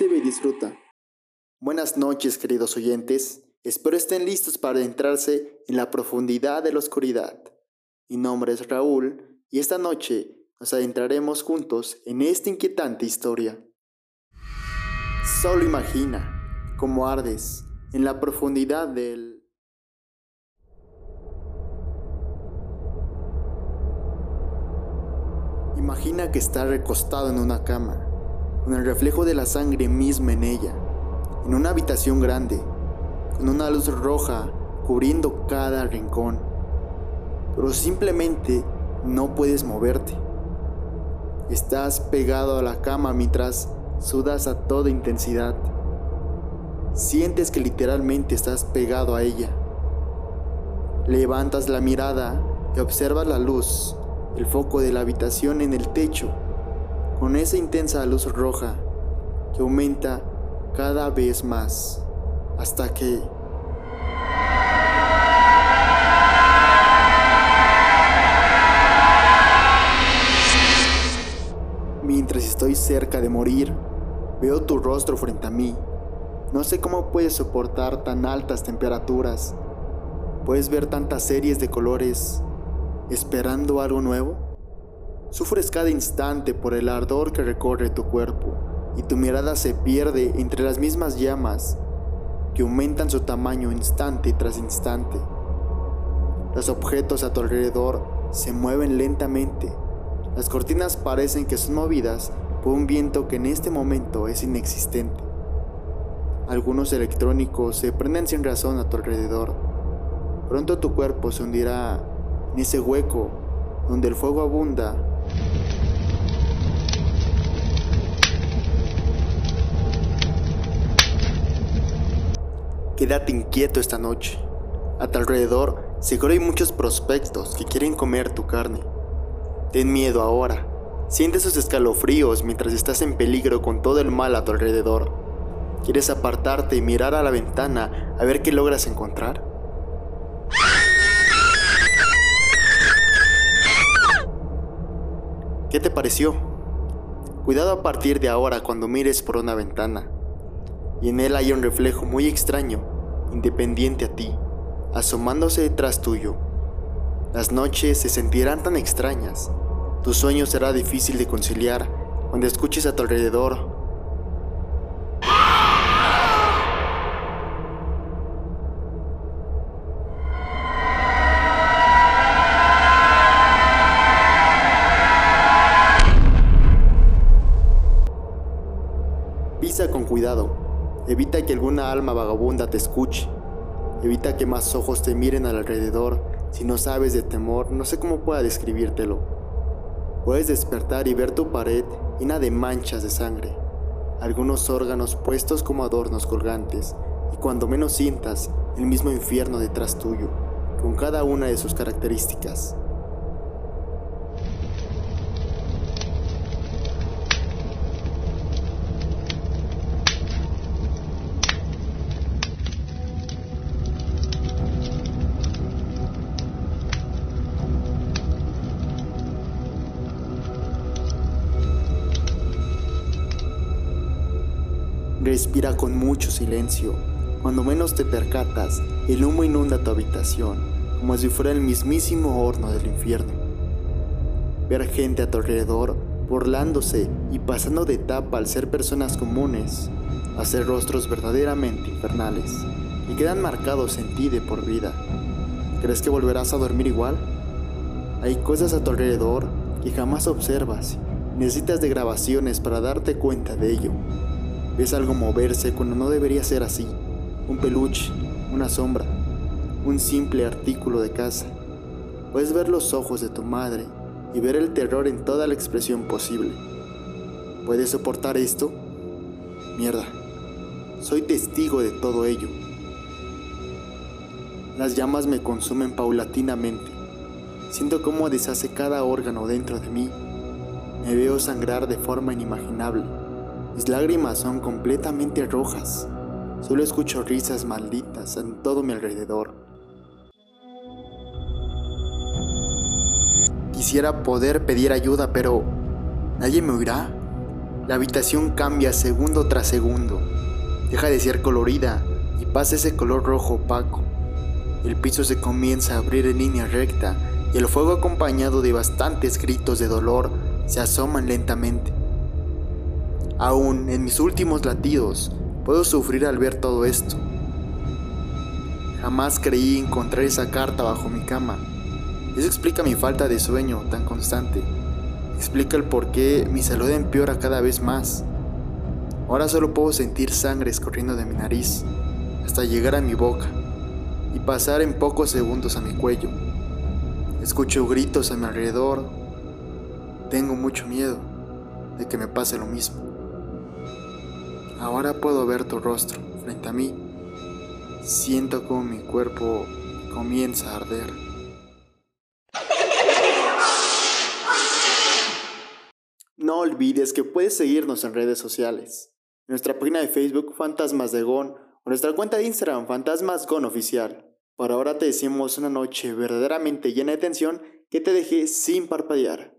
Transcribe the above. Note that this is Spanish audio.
Y disfruta. Buenas noches, queridos oyentes. Espero estén listos para adentrarse en la profundidad de la oscuridad. Mi nombre es Raúl y esta noche nos adentraremos juntos en esta inquietante historia. Solo imagina cómo ardes en la profundidad del... Imagina que está recostado en una cama, con el reflejo de la sangre misma en ella, en una habitación grande, con una luz roja cubriendo cada rincón, pero simplemente no puedes moverte. Estás pegado a la cama mientras sudas a toda intensidad. Sientes que literalmente estás pegado a ella. Levantas la mirada y observas la luz, el foco de la habitación en el techo, con esa intensa luz roja que aumenta cada vez más, hasta que... Mientras estoy cerca de morir, veo tu rostro frente a mí. No sé cómo puedes soportar tan altas temperaturas. Puedes ver tantas series de colores esperando algo nuevo. Sufres cada instante por el ardor que recorre tu cuerpo y tu mirada se pierde entre las mismas llamas que aumentan su tamaño instante tras instante. Los objetos a tu alrededor se mueven lentamente las cortinas parecen que son movidas por un viento que en este momento es inexistente. Algunos electrónicos se prenden sin razón a tu alrededor. Pronto tu cuerpo se hundirá en ese hueco donde el fuego abunda. Quédate inquieto esta noche. A tu alrededor seguro hay muchos prospectos que quieren comer tu carne. Ten miedo ahora. Siente sus escalofríos mientras estás en peligro con todo el mal a tu alrededor. ¿Quieres apartarte y mirar a la ventana a ver qué logras encontrar? ¿Qué te pareció? Cuidado a partir de ahora cuando mires por una ventana. Y en él hay un reflejo muy extraño, independiente a ti, asomándose detrás tuyo. Las noches se sentirán tan extrañas tu sueño será difícil de conciliar cuando escuches a tu alrededor. Pisa con cuidado. Evita que alguna alma vagabunda te escuche. Evita que más ojos te miren al alrededor. Si no sabes de temor, no sé cómo pueda describírtelo. Puedes despertar y ver tu pared llena de manchas de sangre, algunos órganos puestos como adornos colgantes, y cuando menos sientas el mismo infierno detrás tuyo, con cada una de sus características. Respira con mucho silencio. Cuando menos te percatas, el humo inunda tu habitación, como si fuera el mismísimo horno del infierno. Ver gente a tu alrededor, burlándose y pasando de etapa al ser personas comunes, a ser rostros verdaderamente infernales, y quedan marcados en ti de por vida. ¿Crees que volverás a dormir igual? Hay cosas a tu alrededor que jamás observas. Necesitas de grabaciones para darte cuenta de ello. Ves algo moverse cuando no debería ser así. Un peluche, una sombra, un simple artículo de casa. Puedes ver los ojos de tu madre y ver el terror en toda la expresión posible. ¿Puedes soportar esto? Mierda. Soy testigo de todo ello. Las llamas me consumen paulatinamente. Siento cómo deshace cada órgano dentro de mí. Me veo sangrar de forma inimaginable. Mis lágrimas son completamente rojas. Solo escucho risas malditas en todo mi alrededor. Quisiera poder pedir ayuda, pero nadie me oirá. La habitación cambia segundo tras segundo. Deja de ser colorida y pasa ese color rojo opaco. El piso se comienza a abrir en línea recta y el fuego acompañado de bastantes gritos de dolor se asoman lentamente. Aún en mis últimos latidos puedo sufrir al ver todo esto. Jamás creí encontrar esa carta bajo mi cama. Eso explica mi falta de sueño tan constante. Explica el por qué mi salud empeora cada vez más. Ahora solo puedo sentir sangre escorriendo de mi nariz hasta llegar a mi boca y pasar en pocos segundos a mi cuello. Escucho gritos a mi alrededor. Tengo mucho miedo de que me pase lo mismo. Ahora puedo ver tu rostro frente a mí. Siento como mi cuerpo comienza a arder. No olvides que puedes seguirnos en redes sociales. Nuestra página de Facebook Fantasmas de Gon o nuestra cuenta de Instagram Fantasmas Oficial. Por ahora te decimos una noche verdaderamente llena de tensión que te deje sin parpadear.